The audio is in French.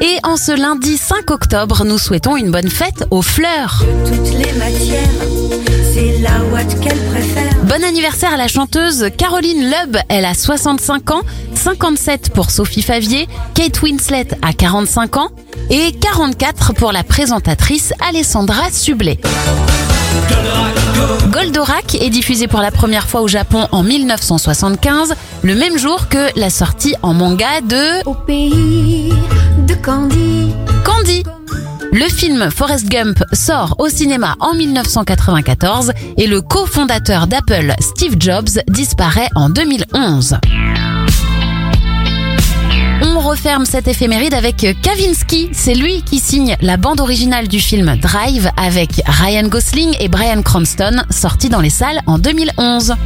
Et en ce lundi 5 octobre, nous souhaitons une bonne fête aux fleurs. toutes les matières, c'est la qu'elle préfère. Bon anniversaire à la chanteuse Caroline Lubb, elle a 65 ans, 57 pour Sophie Favier, Kate Winslet a 45 ans et 44 pour la présentatrice Alessandra Sublet. Goldorak est diffusé pour la première fois au Japon en 1975, le même jour que la sortie en manga de Au pays de Candy. Candy. Le film Forrest Gump sort au cinéma en 1994 et le cofondateur d'Apple, Steve Jobs, disparaît en 2011. On referme cette éphéméride avec Kavinsky. C'est lui qui signe la bande originale du film Drive avec Ryan Gosling et Brian Cranston, sorti dans les salles en 2011.